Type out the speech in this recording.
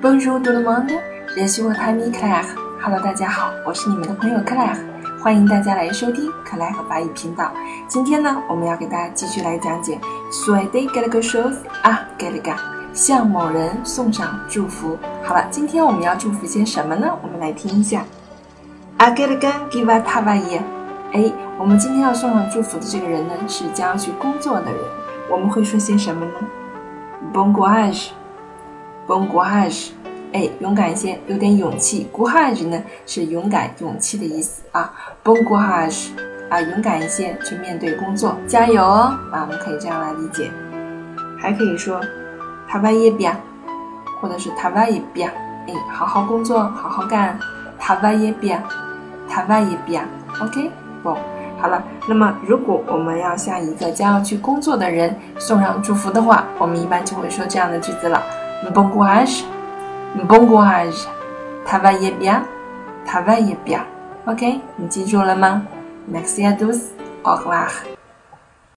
Bonjour tout le monde, je suis votre ami Claire. Hello，大家好，我是你们的朋友 Claire，欢迎大家来收听 Claire 法语频道。今天呢，我们要给大家继续来讲解 Souhaiter quelque chose à quelqu'un，向某人送上祝福。好了，今天我们要祝福些什么呢？我们来听一下。À quelqu'un qui va travailler。哎，我们今天要送上祝福的这个人呢，是将要去工作的人。我们会说些什么呢？Bon courage。Bon courage，哎，勇敢一些，有点勇气。Courage 呢是勇敢、勇气的意思啊。Bon courage，啊，勇敢一些去面对工作，加油哦！啊，我们可以这样来理解。还可以说，ta va ye bien，或者是 ta va ye bien，哎，好好工作，好好干。，ta va ye bi，ta va ye bien，OK，不，好了。那么，如果我们要向一个将要去工作的人送上祝福的话，我们一般就会说这样的句子了。Bon courage, bon courage, travaillez bien, travaillez bien. OK，你记住了吗？Merci à tous, au revoir.